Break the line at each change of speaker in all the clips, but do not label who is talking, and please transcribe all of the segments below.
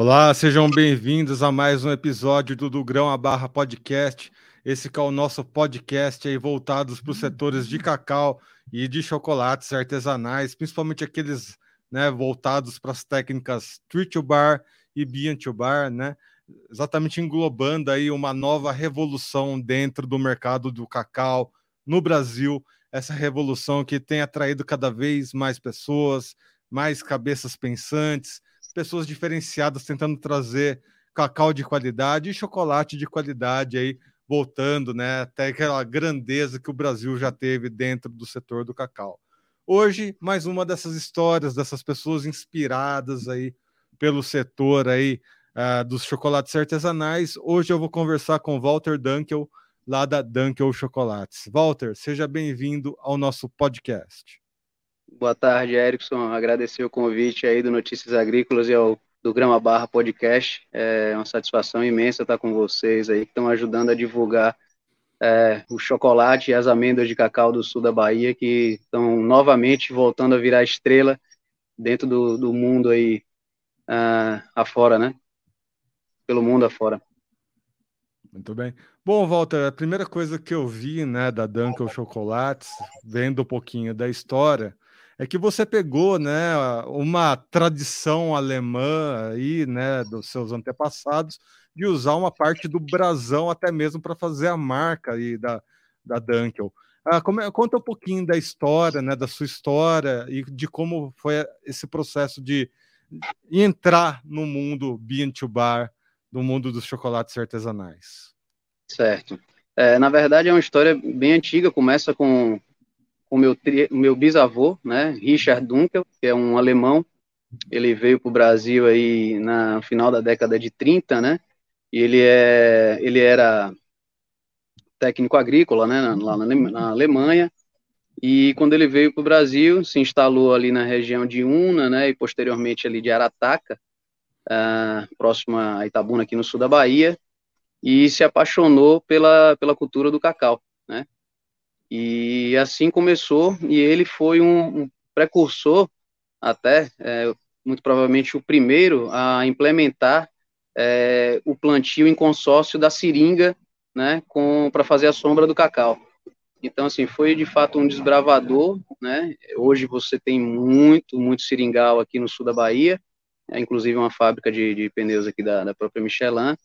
Olá, sejam bem-vindos a mais um episódio do Do Grão a Barra Podcast. Esse que é o nosso podcast aí voltados para os setores de cacau e de chocolates artesanais, principalmente aqueles né, voltados para as técnicas Treat to Bar e Bean to Bar, né? Exatamente englobando aí uma nova revolução dentro do mercado do cacau no Brasil, essa revolução que tem atraído cada vez mais pessoas, mais cabeças pensantes, pessoas diferenciadas tentando trazer cacau de qualidade e chocolate de qualidade aí, voltando, né, até aquela grandeza que o Brasil já teve dentro do setor do cacau. Hoje, mais uma dessas histórias dessas pessoas inspiradas aí pelo setor aí uh, dos chocolates artesanais. Hoje eu vou conversar com Walter Dunkel, lá da Dunkel Chocolates. Walter, seja bem-vindo ao nosso podcast.
Boa tarde, Erickson. Agradecer o convite aí do Notícias Agrícolas e ao do Grama Barra Podcast. É uma satisfação imensa estar com vocês aí, que estão ajudando a divulgar é, o chocolate e as amêndoas de cacau do sul da Bahia, que estão novamente voltando a virar estrela dentro do, do mundo aí uh, afora, né? Pelo mundo afora.
Muito bem. Bom, Walter, a primeira coisa que eu vi, né, da Dunkel Chocolates, vendo um pouquinho da história, é que você pegou, né, uma tradição alemã aí, né, dos seus antepassados, de usar uma parte do brasão até mesmo para fazer a marca aí da, da Dunkel. Ah, como, conta um pouquinho da história, né, da sua história e de como foi esse processo de entrar no mundo bean to bar, no mundo dos chocolates artesanais.
Certo. É, na verdade, é uma história bem antiga, começa com com meu, meu bisavô, né, Richard Dunkel, que é um alemão. Ele veio para o Brasil aí na final da década de 30, né? E ele, é, ele era técnico agrícola, né, lá na, na Alemanha. E quando ele veio para o Brasil, se instalou ali na região de Una, né, e posteriormente ali de Arataca, uh, próximo a Itabuna, aqui no sul da Bahia, e se apaixonou pela, pela cultura do cacau? E assim começou, e ele foi um, um precursor, até, é, muito provavelmente o primeiro a implementar é, o plantio em consórcio da seringa, né, para fazer a sombra do cacau. Então, assim, foi de fato um desbravador, né? Hoje você tem muito, muito seringal aqui no sul da Bahia, é, inclusive uma fábrica de, de pneus aqui da, da própria Michelin,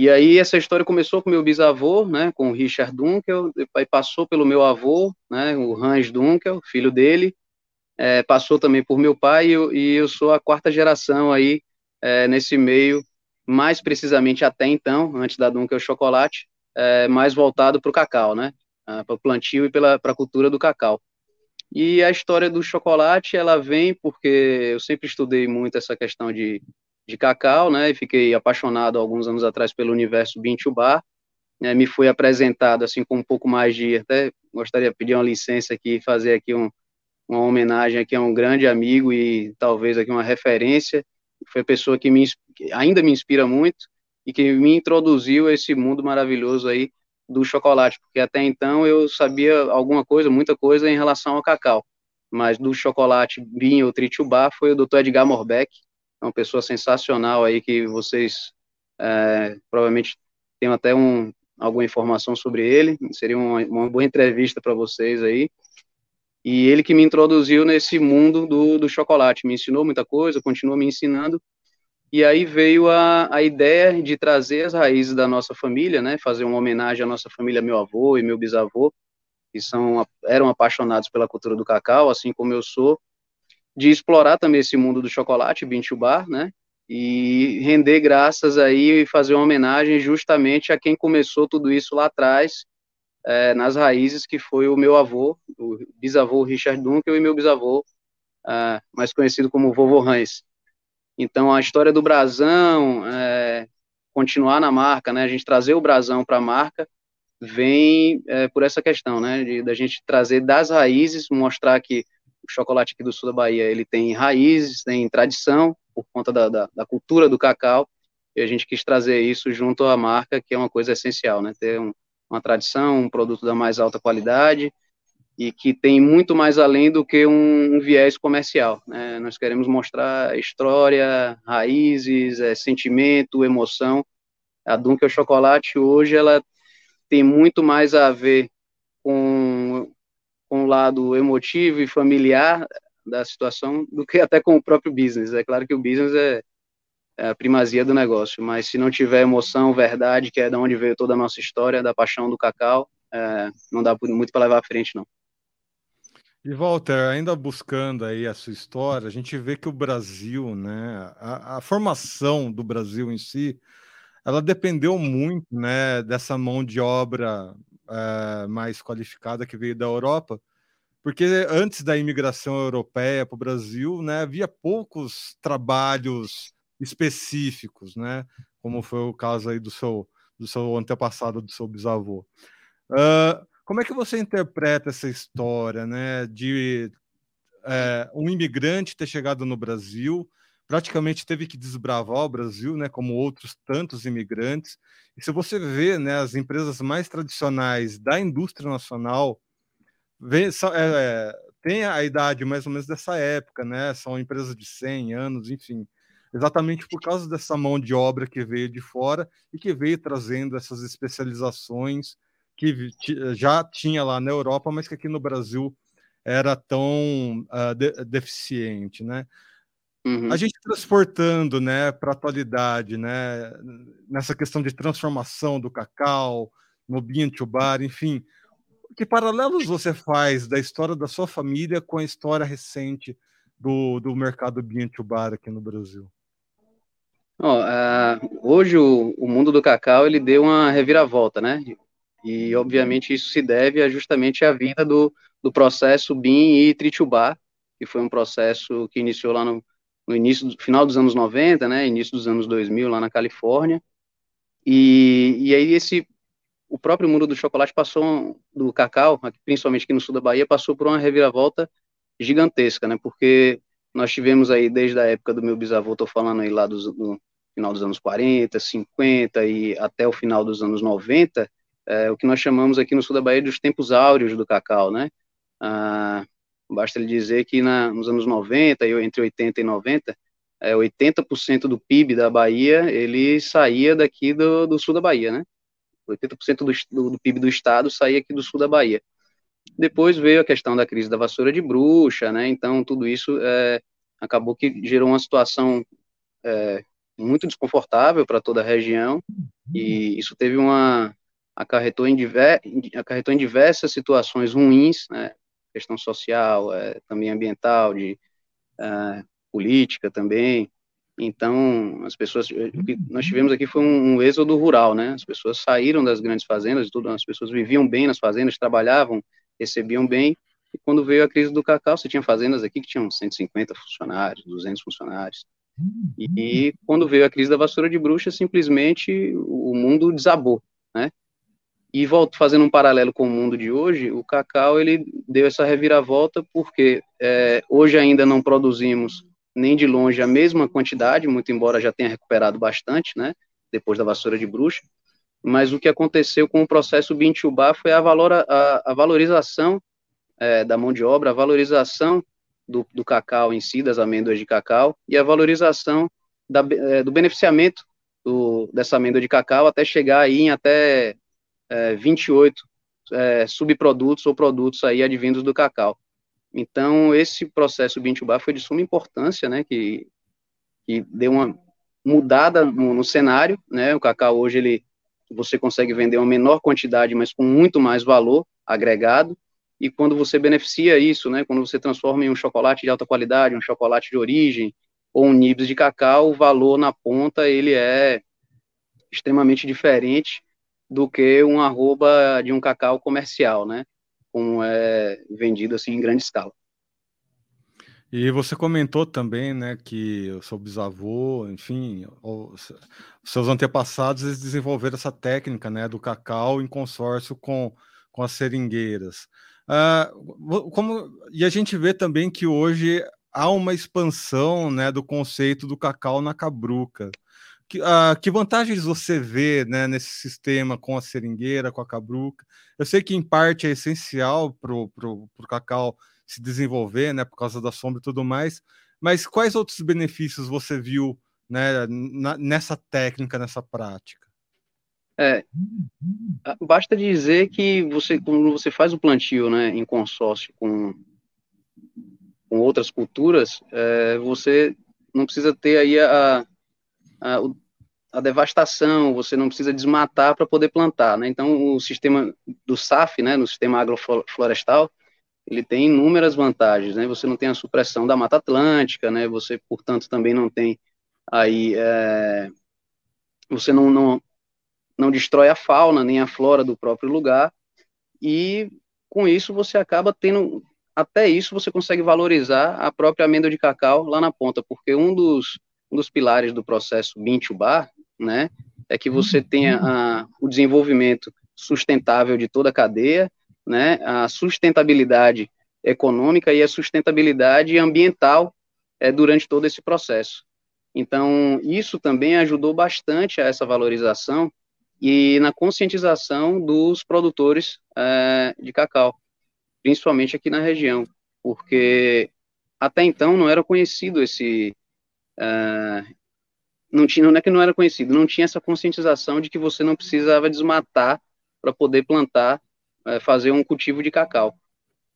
e aí essa história começou com meu bisavô, né, com o Richard Dunkel, depois passou pelo meu avô, né, o Hans Dunkel, filho dele, é, passou também por meu pai e eu, e eu sou a quarta geração aí é, nesse meio, mais precisamente até então, antes da Dunkel Chocolate, é, mais voltado para o cacau, né, para o plantio e para a cultura do cacau. E a história do chocolate, ela vem porque eu sempre estudei muito essa questão de de cacau, né? E fiquei apaixonado alguns anos atrás pelo universo Bintubar. Né, me foi apresentado assim com um pouco mais de até gostaria de pedir uma licença aqui fazer aqui um, uma homenagem aqui a um grande amigo e talvez aqui uma referência foi a pessoa que, me, que ainda me inspira muito e que me introduziu a esse mundo maravilhoso aí do chocolate, porque até então eu sabia alguma coisa, muita coisa em relação ao cacau, mas do chocolate vinho ou tritubá foi o Dr. Edgar Morbeck, é uma pessoa sensacional aí que vocês é, provavelmente tenham até um, alguma informação sobre ele, seria uma, uma boa entrevista para vocês aí. E ele que me introduziu nesse mundo do, do chocolate, me ensinou muita coisa, continua me ensinando. E aí veio a, a ideia de trazer as raízes da nossa família, né, fazer uma homenagem à nossa família, meu avô e meu bisavô, que são, eram apaixonados pela cultura do cacau, assim como eu sou, de explorar também esse mundo do chocolate, Bintubar, né? E render graças aí e fazer uma homenagem justamente a quem começou tudo isso lá atrás, é, nas raízes, que foi o meu avô, o bisavô Richard Dunkel e meu bisavô, é, mais conhecido como Vovô Hans. Então, a história do brasão, é, continuar na marca, né? A gente trazer o brasão para a marca, vem é, por essa questão, né? Da gente trazer das raízes, mostrar que chocolate aqui do sul da Bahia, ele tem raízes, tem tradição, por conta da, da, da, cultura do cacau, e a gente quis trazer isso junto à marca, que é uma coisa essencial, né? Ter um, uma tradição, um produto da mais alta qualidade, e que tem muito mais além do que um, um viés comercial. Né? Nós queremos mostrar história, raízes, é, sentimento, emoção. A Dunkel Chocolate hoje ela tem muito mais a ver com, lado emotivo e familiar da situação do que até com o próprio business. É claro que o business é, é a primazia do negócio, mas se não tiver emoção, verdade, que é de onde veio toda a nossa história, da paixão do cacau, é, não dá muito para levar à frente, não.
E Walter, ainda buscando aí a sua história, a gente vê que o Brasil, né, a, a, formação do Brasil em si, ela dependeu muito, né, dessa mão de obra é, mais qualificada que veio da Europa, porque antes da imigração europeia para o Brasil, né, havia poucos trabalhos específicos, né, como foi o caso aí do seu do seu antepassado, do seu bisavô. Uh, como é que você interpreta essa história, né, de é, um imigrante ter chegado no Brasil, praticamente teve que desbravar o Brasil, né, como outros tantos imigrantes. E se você vê, né, as empresas mais tradicionais da indústria nacional, vê, é, é, tem a idade mais ou menos dessa época, né, são empresas de 100 anos, enfim, exatamente por causa dessa mão de obra que veio de fora e que veio trazendo essas especializações que já tinha lá na Europa, mas que aqui no Brasil era tão uh, de deficiente, né? Uhum. A gente transportando, né, para a atualidade, né, nessa questão de transformação do cacau, no bean to bar, enfim, que paralelos você faz da história da sua família com a história recente do, do mercado bean to bar aqui no Brasil?
Oh, uh, hoje o, o, mundo do cacau ele deu uma reviravolta, né? E, obviamente, isso se deve a, justamente à vinda do, do processo BIM e Tritubá, que foi um processo que iniciou lá no, no início, final dos anos 90, né, início dos anos 2000, lá na Califórnia. E, e aí esse, o próprio mundo do chocolate passou, do cacau, principalmente aqui no sul da Bahia, passou por uma reviravolta gigantesca, né, porque nós tivemos aí, desde a época do meu bisavô, estou falando aí lá do, do final dos anos 40, 50 e até o final dos anos 90, é, o que nós chamamos aqui no sul da Bahia dos tempos áureos do cacau, né? Ah, basta lhe dizer que na, nos anos 90, entre 80 e 90, é, 80% do PIB da Bahia, ele saía daqui do, do sul da Bahia, né? 80% do, do, PIB do estado saía aqui do sul da Bahia. Depois veio a questão da crise da vassoura de bruxa, né? Então, tudo isso é, acabou que gerou uma situação é, muito desconfortável para toda a região, e isso teve uma, acarretou em, diver, acarretou em diversas situações ruins, né, questão social, é, também ambiental, de é, política também. Então, as pessoas, o que nós tivemos aqui foi um, um, êxodo rural, né? As pessoas saíram das grandes fazendas, tudo, as pessoas viviam bem nas fazendas, trabalhavam, recebiam bem. E quando veio a crise do cacau, você tinha fazendas aqui que tinham 150 funcionários, 200 funcionários. E, e quando veio a crise da vassoura de bruxa, simplesmente o mundo desabou, né? E volto fazendo um paralelo com o mundo de hoje, o cacau ele deu essa reviravolta porque é, hoje ainda não produzimos nem de longe a mesma quantidade, muito embora já tenha recuperado bastante, né, depois da vassoura de bruxa, mas o que aconteceu com o processo Bintubá foi a, valor, a, a valorização é, da mão de obra, a valorização do, do, cacau em si, das amêndoas de cacau, e a valorização da, é, do beneficiamento do, dessa amêndoa de cacau até chegar aí em até é, 28 é, subprodutos ou produtos aí advindos do cacau. Então, esse processo Bintubá foi de suma importância, né, que, que deu uma mudada no, no, cenário, né, o cacau hoje, ele, você consegue vender uma menor quantidade, mas com muito mais valor agregado, e quando você beneficia isso, né, quando você transforma em um chocolate de alta qualidade, um chocolate de origem, ou um nibs de cacau, o valor na ponta, ele é extremamente diferente do que um arroba de um cacau comercial, né? Como é vendido assim em grande escala.
E você comentou também, né, que o seu bisavô, enfim, os seus antepassados, eles desenvolveram essa técnica, né, do cacau em consórcio com, com as seringueiras. Uh, como, e a gente vê também que hoje há uma expansão, né, do conceito do cacau na cabruca. Que, uh, que vantagens você vê né, nesse sistema com a seringueira, com a cabruca? Eu sei que em parte é essencial para o cacau se desenvolver, né, por causa da sombra e tudo mais, mas quais outros benefícios você viu né, na, nessa técnica, nessa prática?
É, basta dizer que você, quando você faz o plantio né, em consórcio com, com outras culturas, é, você não precisa ter aí a, a, a devastação, você não precisa desmatar para poder plantar, né? Então, o sistema do SAF, né, no sistema agroflorestal, ele tem inúmeras vantagens, né? Você não tem a supressão da Mata Atlântica, né? Você, portanto, também não tem aí, é, você não, não, não destrói a fauna nem a flora do próprio lugar, e com isso você acaba tendo, até isso você consegue valorizar a própria amêndoa de cacau lá na ponta, porque um dos um dos pilares do processo Bintubar, né, é que você tenha a, o desenvolvimento sustentável de toda a cadeia, né, a sustentabilidade econômica e a sustentabilidade ambiental é, durante todo esse processo. Então, isso também ajudou bastante a essa valorização e na conscientização dos produtores é, de cacau, principalmente aqui na região, porque até então não era conhecido esse, Uh, não tinha, não é que não era conhecido, não tinha essa conscientização de que você não precisava desmatar para poder plantar, uh, fazer um cultivo de cacau.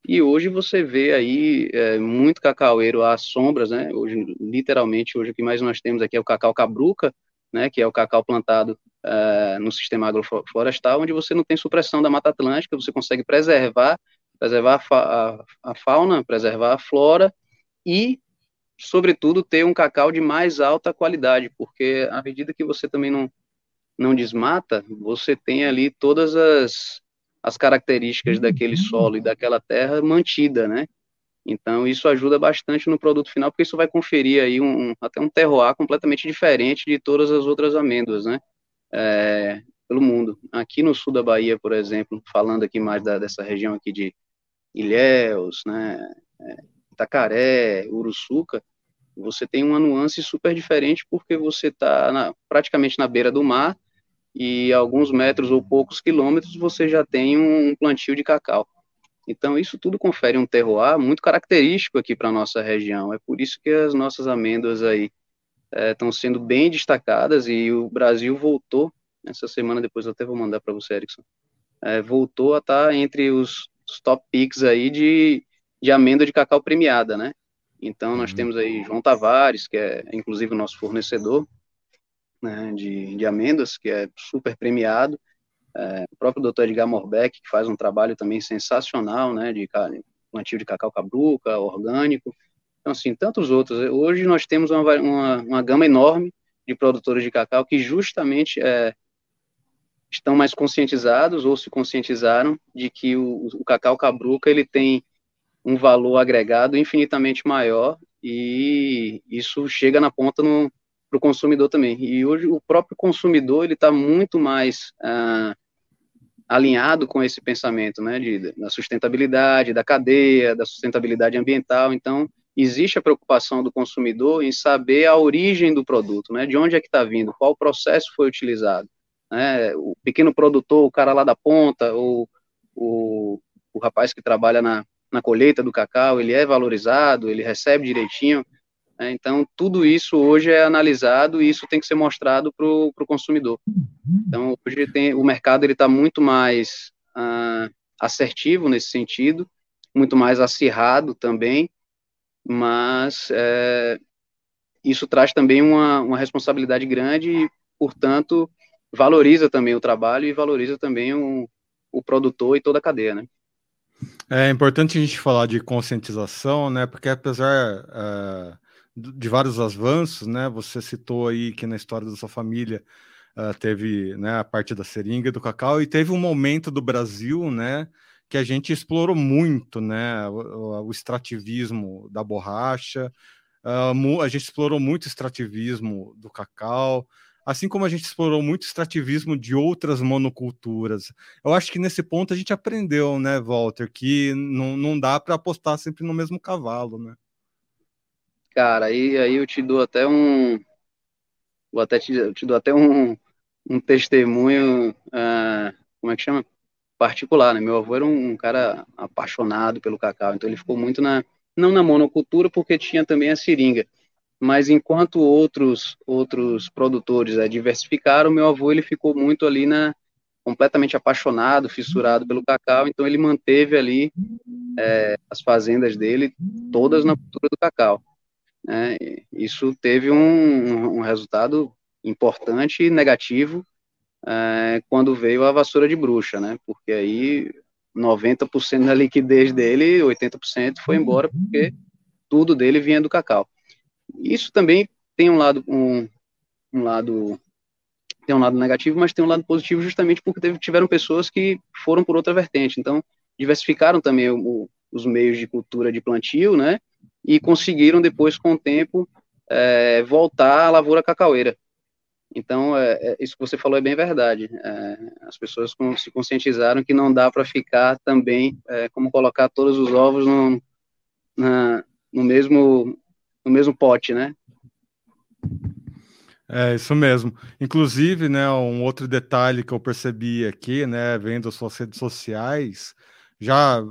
E hoje você vê aí é, muito cacaueiro às sombras, né? Hoje, literalmente, hoje o que mais nós temos aqui é o cacau cabruca, né? Que é o cacau plantado uh, no sistema agroflorestal, onde você não tem supressão da Mata Atlântica, você consegue preservar, preservar a, fa a, a fauna, preservar a flora e sobretudo, ter um cacau de mais alta qualidade, porque à medida que você também não, não desmata, você tem ali todas as, as características daquele solo e daquela terra mantida, né? Então, isso ajuda bastante no produto final, porque isso vai conferir aí um, até um terroir completamente diferente de todas as outras amêndoas, né? É, pelo mundo. Aqui no sul da Bahia, por exemplo, falando aqui mais da, dessa região aqui de Ilhéus, né? É, Itacaré, Uruçuca, você tem uma nuance super diferente porque você está praticamente na beira do mar e alguns metros ou poucos quilômetros você já tem um plantio de cacau. Então isso tudo confere um terroir muito característico aqui para a nossa região. É por isso que as nossas amêndoas aí estão é, sendo bem destacadas e o Brasil voltou, essa semana depois eu até vou mandar para você, Erickson, é, voltou a estar tá entre os, os top picks aí de, de amêndoa de cacau premiada, né? Então, nós uhum. temos aí João Tavares, que é inclusive o nosso fornecedor né, de, de amêndoas, que é super premiado. É, o próprio Dr. Edgar Morbeck, que faz um trabalho também sensacional, né, de plantio de cacau cabruca, orgânico. Então, assim, tantos outros. Hoje nós temos uma, uma, uma gama enorme de produtores de cacau que justamente é, estão mais conscientizados ou se conscientizaram de que o, o cacau cabruca ele tem um valor agregado infinitamente maior e isso chega na ponta para o consumidor também. E hoje o próprio consumidor ele está muito mais ah, alinhado com esse pensamento, né, de, da sustentabilidade da cadeia, da sustentabilidade ambiental. Então existe a preocupação do consumidor em saber a origem do produto, né, de onde é que está vindo, qual processo foi utilizado. Né, o pequeno produtor, o cara lá da ponta, ou o, o rapaz que trabalha na, na colheita do cacau, ele é valorizado, ele recebe direitinho. Né? Então, tudo isso hoje é analisado e isso tem que ser mostrado para o consumidor. Então, hoje tem, o mercado está muito mais ah, assertivo nesse sentido, muito mais acirrado também, mas é, isso traz também uma, uma responsabilidade grande e, portanto, valoriza também o trabalho e valoriza também o, o produtor e toda a cadeia, né?
É importante a gente falar de conscientização, né? Porque apesar uh, de vários avanços, né? Você citou aí que na história da sua família uh, teve né, a parte da seringa do cacau e teve um momento do Brasil, né? Que a gente explorou muito, né? O, o extrativismo da borracha, uh, a gente explorou muito o extrativismo do cacau assim como a gente explorou muito extrativismo de outras monoculturas. Eu acho que nesse ponto a gente aprendeu, né, Walter, que não, não dá para apostar sempre no mesmo cavalo, né?
Cara, aí, aí eu te dou até um, vou até te, te dou até um, um testemunho, uh, como é que chama? Particular, né? Meu avô era um, um, cara apaixonado pelo cacau, então ele ficou muito na, não na monocultura, porque tinha também a seringa, mas enquanto outros outros produtores é, diversificaram, meu avô ele ficou muito ali na completamente apaixonado, fissurado pelo cacau, então ele manteve ali é, as fazendas dele todas na cultura do cacau. Né? Isso teve um, um, resultado importante e negativo é, quando veio a vassoura de bruxa, né? Porque aí 90% da liquidez dele, 80% foi embora porque tudo dele vinha do cacau. Isso também tem um lado um, um lado tem um lado negativo, mas tem um lado positivo justamente porque teve, tiveram pessoas que foram por outra vertente. Então, diversificaram também o, os meios de cultura de plantio, né? E conseguiram depois, com o tempo, é, voltar à lavoura cacaueira. Então, é, é, isso que você falou é bem verdade. É, as pessoas com, se conscientizaram que não dá para ficar também, é, como colocar todos os ovos no, na, no, mesmo, no mesmo pote, né?
É, isso mesmo. Inclusive, né, um outro detalhe que eu percebi aqui, né, vendo suas redes sociais, já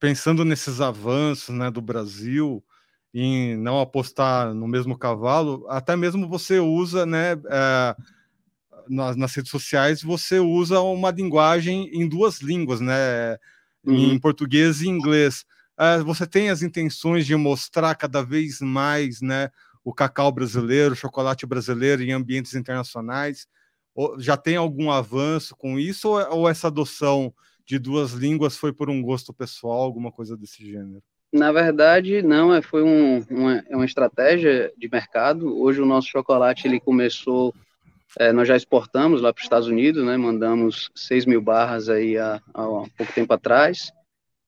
pensando nesses avanços, né, do Brasil, em não apostar no mesmo cavalo, até mesmo você usa, né, é, nas, nas, redes sociais, você usa uma linguagem em duas línguas, né, uhum. em português e inglês. É, você tem as intenções de mostrar cada vez mais, né, o cacau brasileiro, o chocolate brasileiro em ambientes internacionais? Já tem algum avanço com isso ou, ou essa adoção de duas línguas foi por um gosto pessoal, alguma coisa desse gênero?
Na verdade, não, é, foi um, uma, é uma estratégia de mercado. Hoje o nosso chocolate ele começou, é, nós já exportamos lá para os Estados Unidos, né? Mandamos 6 mil barras aí há, há pouco tempo atrás,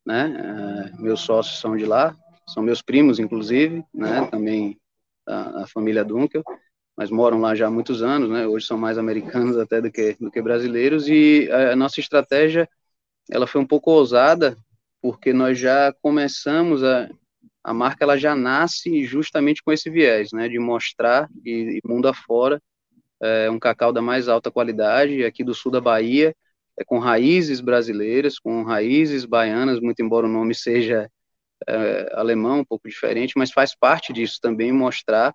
né? É, meus sócios são de lá, são meus primos, inclusive, né? Também a, a, família Dunkel, mas moram lá já há muitos anos, né? Hoje são mais americanos até do que, do que brasileiros, e a, a nossa estratégia, ela foi um pouco ousada, porque nós já começamos a, a marca ela já nasce justamente com esse viés, né, de mostrar e, e mundo afora é, um cacau da mais alta qualidade aqui do sul da Bahia, é com raízes brasileiras, com raízes baianas, muito embora o nome seja é, alemão, um pouco diferente, mas faz parte disso também mostrar,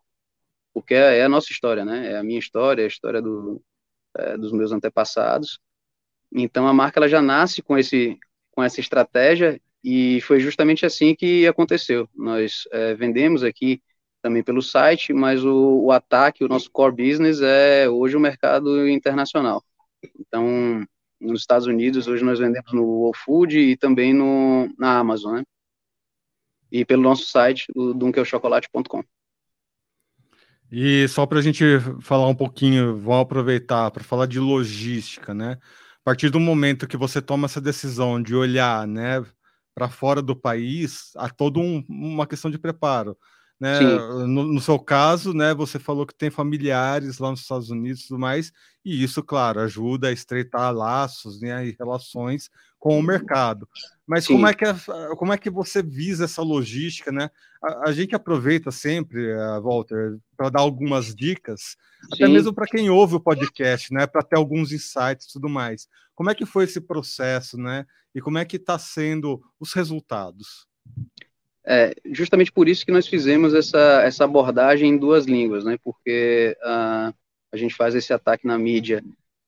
porque é, é a nossa história, né? É a minha história, é a história do, é, dos meus antepassados. Então a marca ela já nasce com esse com essa estratégia e foi justamente assim que aconteceu. Nós é, vendemos aqui também pelo site, mas o, o ataque, o nosso core business é hoje o mercado internacional. Então, nos Estados Unidos, hoje nós vendemos no Whole Food e também no, na Amazon, né? e pelo nosso site, dunkelchocolate.com.
E só para a gente falar um pouquinho, vamos aproveitar para falar de logística, né? A partir do momento que você toma essa decisão de olhar, né, para fora do país, há toda um, uma questão de preparo. Né? No, no, seu caso, né, você falou que tem familiares lá nos Estados Unidos e tudo mais, e isso, claro, ajuda a estreitar laços né, e relações com o mercado. Mas como é, que é, como é que você visa essa logística, né? A, a gente aproveita sempre, uh, Walter, para dar algumas dicas, Sim. até mesmo para quem ouve o podcast, né? Para ter alguns insights e tudo mais. Como é que foi esse processo, né? E como é que está sendo os resultados?
É justamente por isso que nós fizemos essa, essa abordagem em duas línguas, né? Porque uh, a gente faz esse ataque na mídia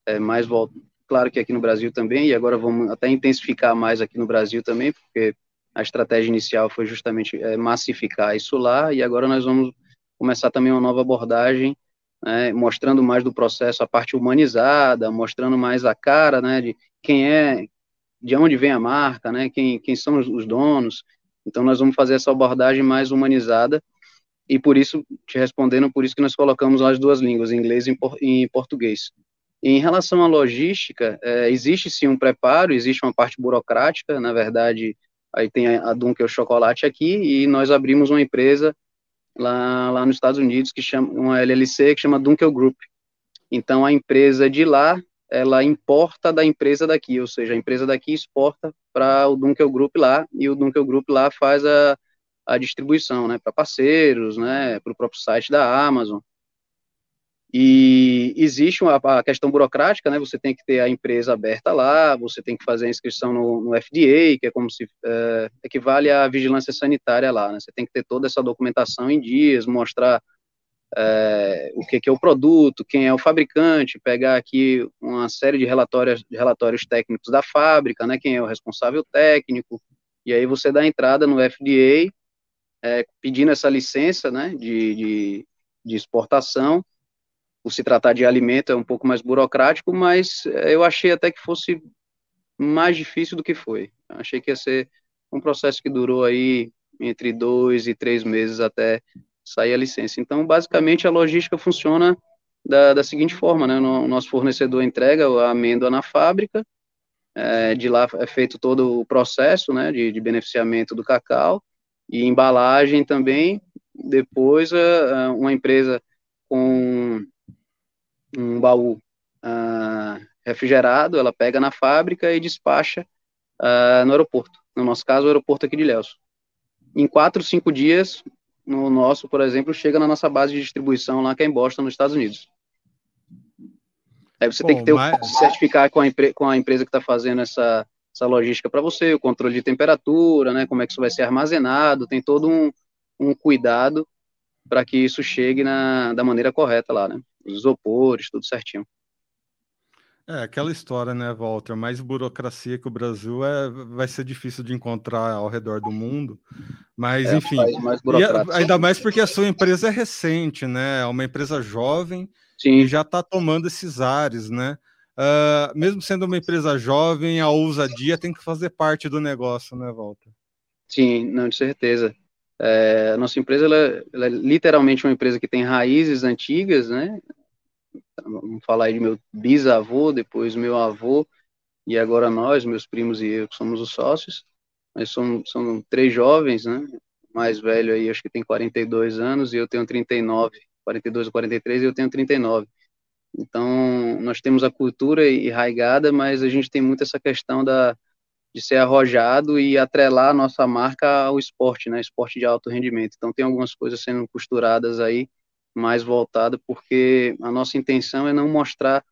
é, mais voltado claro que aqui no Brasil também, e agora vamos até intensificar mais aqui no Brasil também, porque a estratégia inicial foi justamente é, massificar isso lá, e agora nós vamos começar também uma nova abordagem, né, mostrando mais do processo a parte humanizada, mostrando mais a cara, né, de quem é, de onde vem a marca, né, quem, quem são os donos, então nós vamos fazer essa abordagem mais humanizada, e por isso, te respondendo, por isso que nós colocamos as duas línguas, inglês e português. Em relação à logística, é, existe sim um preparo, existe uma parte burocrática, na verdade, aí tem a, Dunkel Chocolate aqui, e nós abrimos uma empresa lá, lá nos Estados Unidos, que chama, uma LLC, que chama Dunkel Group. Então, a empresa de lá, ela importa da empresa daqui, ou seja, a empresa daqui exporta para o Dunkel Group lá, e o Dunkel Group lá faz a, a distribuição, né, para parceiros, né, para o próprio site da Amazon, E existe uma, a questão burocrática, né? Você tem que ter a empresa aberta lá, você tem que fazer a inscrição no, no FDA, que é como se é, equivale à vigilância sanitária lá, né? Você tem que ter toda essa documentação em dias, mostrar é, o que, que, é o produto, quem é o fabricante, pegar aqui uma série de relatórios, de relatórios técnicos da fábrica, né? Quem é o responsável técnico, e aí você dá entrada no FDA, é, pedindo essa licença, né? de, de, de exportação por se tratar de alimento, é um pouco mais burocrático, mas eh, eu achei até que fosse mais difícil do que foi. Achei que ia ser um processo que durou aí entre dois e três meses até sair a licença. Então, basicamente, a logística funciona da, da seguinte forma, né? O nosso fornecedor entrega a amêndoa na fábrica, é, de lá é feito todo o processo, né, de, de beneficiamento do cacau, e embalagem também, depois uma empresa com um baú uh, refrigerado, ela pega na fábrica e despacha no aeroporto. No nosso caso, o aeroporto aqui de Léus. Em quatro, cinco dias, no nosso, por exemplo, chega na nossa base de distribuição lá que é em Boston, nos Estados Unidos. Aí você Bom, tem que ter mas... o certificar com a, com a empresa que está fazendo essa, essa logística para você, o controle de temperatura, né, como é que isso vai ser armazenado, tem todo um, um cuidado para que isso chegue na, da maneira correta lá, né? os isopores, tudo certinho.
É, aquela história, né, Walter? Mais burocracia que o Brasil é, vai ser difícil de encontrar ao redor do mundo. Mas, é, enfim. Mais ainda mais porque a sua empresa é recente, né? É uma empresa jovem Sim. e já está tomando esses ares, né? Uh, mesmo sendo uma empresa jovem, a ousadia tem que fazer parte do negócio, né, Walter?
Sim, não, de certeza. É, a nossa empresa ela, ela, é literalmente uma empresa que tem raízes antigas, né? Vamos falar aí de meu bisavô, depois meu avô, e agora nós, meus primos e eu, que somos os sócios. Nós somos, somos três jovens, né? O mais velho aí, acho que tem 42 anos, e eu tenho 39, 42 ou 43, e eu tenho 39. Então, nós temos a cultura enraigada, mas a gente tem muito essa questão da, de ser arrojado e atrelar a nossa marca ao esporte, né? Esporte de alto rendimento. Então tem algumas coisas sendo costuradas aí mais voltada porque a nossa intenção é não mostrar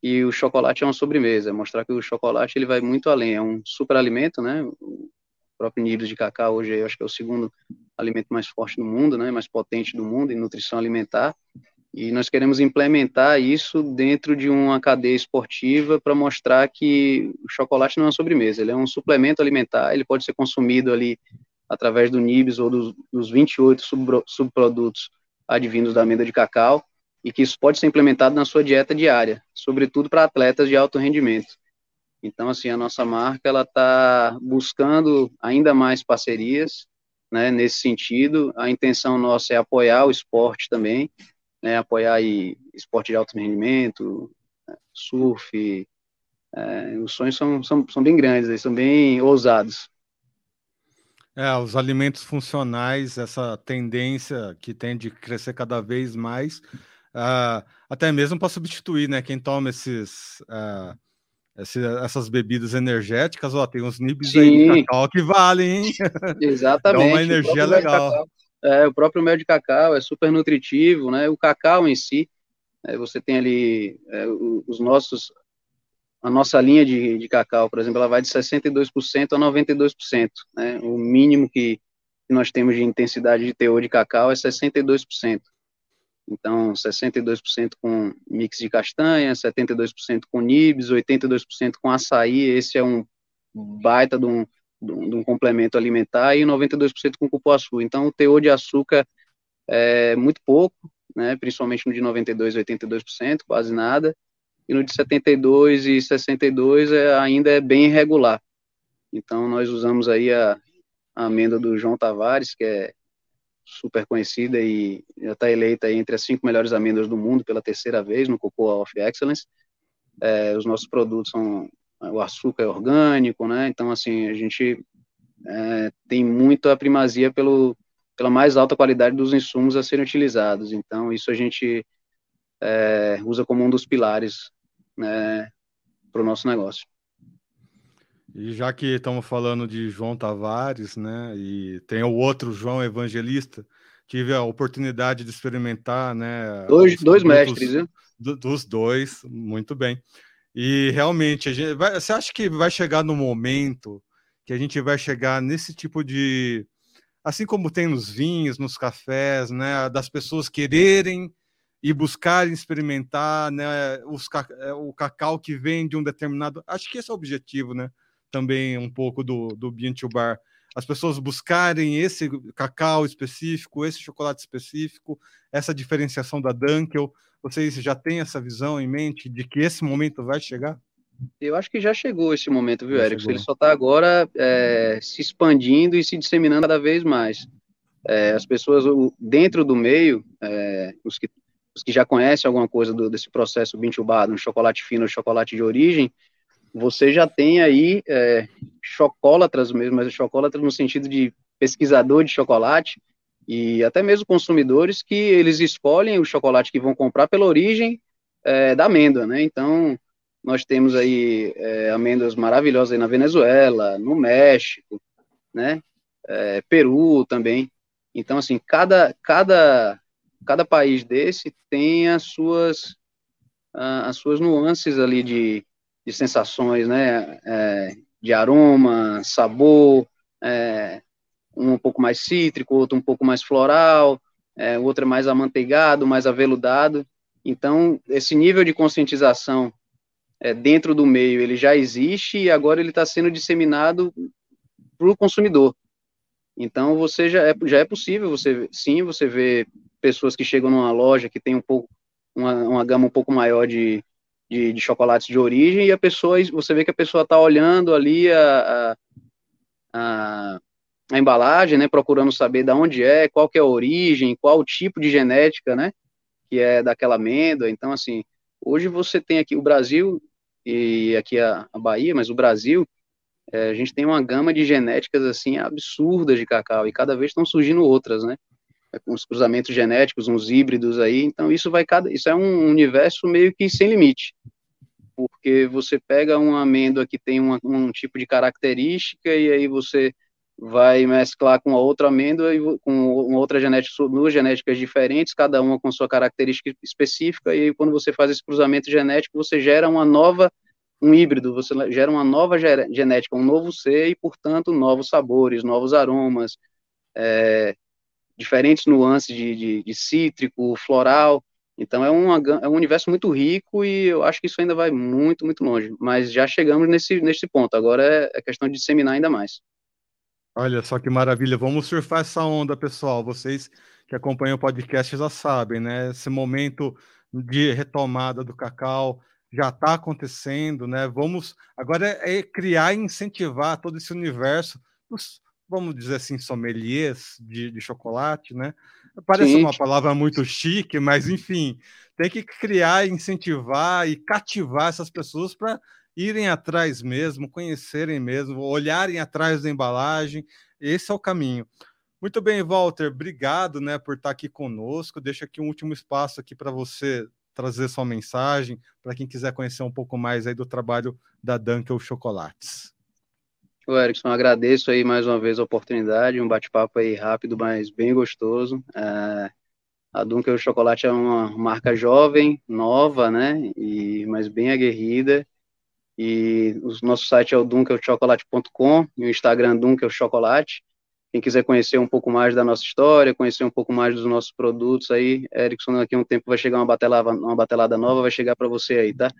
que o chocolate é uma sobremesa, é mostrar que o chocolate ele vai muito além, é um superalimento, né? O próprio Nibs de cacau hoje eu acho que é o segundo alimento mais forte do mundo, né? Mais potente do mundo em nutrição alimentar. E nós queremos implementar isso dentro de uma cadeia esportiva para mostrar que o chocolate não é uma sobremesa, ele é um suplemento alimentar, ele pode ser consumido ali através do NIBS ou dos, dos 28 sub, subprodutos advindos da amêndoa de cacau, e que isso pode ser implementado na sua dieta diária, sobretudo para atletas de alto rendimento. Então, assim, a nossa marca ela está buscando ainda mais parcerias, né, nesse sentido. A intenção nossa é apoiar o esporte também, né, apoiar aí esporte de alto rendimento, né, surf. É, os sonhos são, são, são bem grandes, eles são bem ousados.
É, os alimentos funcionais, essa tendência que tem de crescer cada vez mais, uh, até mesmo para substituir, né? Quem toma esses, uh, esse, essas bebidas energéticas, ó, tem uns nibs aí de cacau que valem, hein?
Exatamente. Dá
uma energia legal.
É, o próprio mel de cacau é super nutritivo, né? O cacau em si, é, você tem ali é, os nossos, a nossa linha de, de cacau, por exemplo, ela vai de 62% a 92%, né? O mínimo que, que nós temos de intensidade de teor de cacau é 62%. Então, 62% com mix de castanha, 72% com nibs, 82% com açaí, esse é um baita de um, de um complemento alimentar e 92% com cupuaçu. Então, o teor de açúcar é muito pouco, né, principalmente no de 92 e 82%, quase nada, e no de 72 e 62 é, ainda é bem irregular. Então, nós usamos aí a, a amêndoa do João Tavares, que é super conhecida e já está eleita entre as cinco melhores amêndoas do mundo pela terceira vez no Cocoa of Excellence. É, os nossos produtos são o açúcar é orgânico, né? Então, assim, a gente é, tem muito a primazia pelo, pela mais alta qualidade dos insumos a serem utilizados. Então, isso a gente é, usa como um dos pilares né, para o nosso negócio.
E já que estamos falando de João Tavares, né, e tem o outro João Evangelista, tive a oportunidade de experimentar, né?
Dois, dois mestres, viu?
dos dois, muito bem. E realmente, a gente vai, você acha que vai chegar no momento que a gente vai chegar nesse tipo de. Assim como tem nos vinhos, nos cafés, né? Das pessoas quererem e buscarem experimentar né, os, é, o cacau que vem de um determinado. Acho que esse é o objetivo, né? Também um pouco do, do Bean to Bar. As pessoas buscarem esse cacau específico, esse chocolate específico, essa diferenciação da Dunkel vocês já têm essa visão em mente de que esse momento vai chegar?
Eu acho que já chegou esse momento, viu, Érico? Ele só está agora é, se expandindo e se disseminando cada vez mais. É, as pessoas dentro do meio, é, os, que, que já conhecem alguma coisa do, desse processo bintubado, um chocolate fino, um chocolate de origem, você já tem aí é, mesmo, mas chocólatras no sentido de pesquisador de chocolate, e até mesmo consumidores que eles escolhem o chocolate que vão comprar pela origem é, da amêndoa, né? Então, nós temos aí é, amêndoas maravilhosas aí na Venezuela, no México, né? É, Peru também. Então, assim, cada, cada, cada país desse tem as suas, as suas nuances ali de, de sensações, né? É, de aroma, sabor, é, um um pouco mais cítrico, outro um pouco mais floral, é, outro é mais amanteigado, mais aveludado. Então, esse nível de conscientização é, dentro do meio, ele já existe e agora ele está sendo disseminado para o consumidor. Então, você já é, já é possível, você sim, você vê pessoas que chegam numa loja que tem um pouco, uma, uma gama um pouco maior de, de, de, chocolates de origem e a pessoa, você vê que a pessoa está olhando ali a, a, a a embalagem, né, procurando saber de onde é, qual que é a origem, qual o tipo de genética, né, que é daquela amêndoa. Então, assim, hoje você tem aqui o Brasil e aqui a, a Bahia, mas o Brasil, é, a gente tem uma gama de genéticas, assim, absurdas de cacau, e cada vez estão surgindo outras, né, é, com os cruzamentos genéticos, uns híbridos aí, então isso vai cada, isso é um universo meio que sem limite, porque você pega uma amêndoa que tem uma, um tipo de característica e aí você vai mesclar com outra amêndoa e com outra genética, duas genéticas diferentes, cada uma com sua característica específica, e aí, quando você faz esse cruzamento genético, você gera uma nova, um híbrido, você gera uma nova genética, um novo ser, e, portanto, novos sabores, novos aromas, é, diferentes nuances de, de, de, cítrico, floral, então é, uma, é um universo muito rico e eu acho que isso ainda vai muito, muito longe, mas já chegamos nesse, nesse ponto, agora é, é questão de disseminar ainda mais.
Olha só que maravilha. Vamos surfar essa onda, pessoal. Vocês que acompanham o podcast já sabem, né? Esse momento de retomada do cacau já está acontecendo, né? Vamos agora é, é, criar e incentivar todo esse universo, os, vamos dizer assim, sommeliers de, de chocolate, né? Parece Sim. uma palavra muito chique, mas enfim, tem que criar, incentivar e cativar essas pessoas para irem atrás mesmo, conhecerem mesmo, olharem atrás da embalagem. Esse é o caminho. Muito bem, Walter, obrigado, né, por estar aqui conosco. Deixo aqui um último espaço aqui para você trazer sua mensagem para quem quiser conhecer um pouco mais aí do trabalho da Dunkel Chocolates.
O Erickson, agradeço aí mais uma vez a oportunidade, um bate-papo aí rápido, mas bem gostoso. É, a Dunkel Chocolate é uma marca jovem, nova, né, e mas bem aguerrida e o nosso site é o dunkelchocolate.com e o Instagram dunkelchocolate. Quem quiser conhecer um pouco mais da nossa história, conhecer um pouco mais dos nossos produtos aí, Erickson, daqui a um tempo vai chegar uma batelada, uma batelada nova, vai chegar para você aí, tá?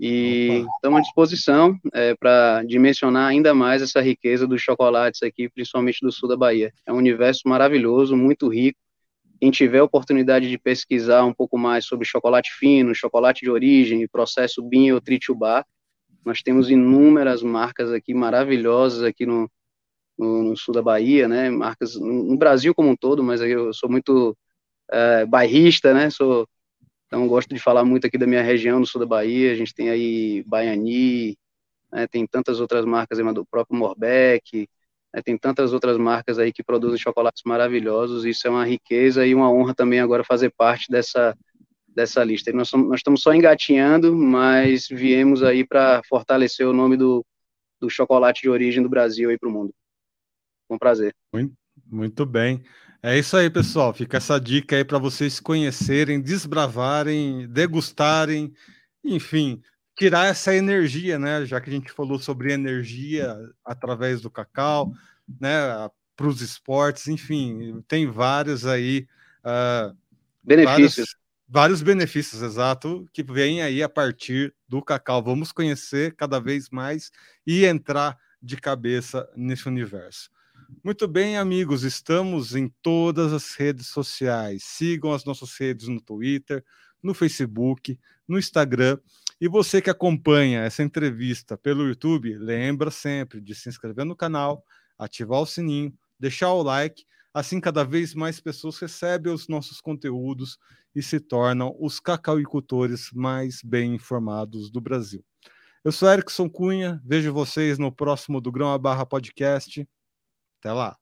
E estamos à disposição é, para dimensionar ainda mais essa riqueza dos chocolates aqui, principalmente do sul da Bahia. É um universo maravilhoso, muito rico. Quem tiver a oportunidade de pesquisar um pouco mais sobre chocolate fino, chocolate de origem, processo Binho ou Tritubá, nós temos inúmeras marcas aqui maravilhosas aqui no, no, no sul da Bahia, né? Marcas no Brasil como um todo, mas eu sou muito é, bairrista, né? Sou, então gosto de falar muito aqui da minha região, no sul da Bahia. A gente tem aí Baiani, né? tem tantas outras marcas do próprio Morbeck, né? tem tantas outras marcas aí que produzem chocolates maravilhosos. Isso é uma riqueza e uma honra também agora fazer parte dessa dessa lista. Nós, somos, nós estamos só engatinhando, mas viemos aí para fortalecer o nome do, do chocolate de origem do Brasil aí para o mundo. Com prazer.
Muito, muito bem. É isso aí, pessoal. Fica essa dica aí para vocês conhecerem, desbravarem, degustarem, enfim, tirar essa energia, né? Já que a gente falou sobre energia através do cacau, né? Para os esportes, enfim, tem vários aí. Uh,
benefícios. Vários,
vários benefícios, exato, que vêm aí a partir do cacau. Vamos conhecer cada vez mais e entrar de cabeça nesse universo. Muito bem, amigos, estamos em todas as redes sociais. Sigam as nossas redes no Twitter, no Facebook, no Instagram. E você que acompanha essa entrevista pelo YouTube, lembra sempre de se inscrever no canal, ativar o sininho, deixar o like. Assim, cada vez mais pessoas recebem os nossos conteúdos e se tornam os cacauicultores mais bem informados do Brasil. Eu sou Erickson Cunha, vejo vocês no próximo do Grão a Barra Podcast. Até lá.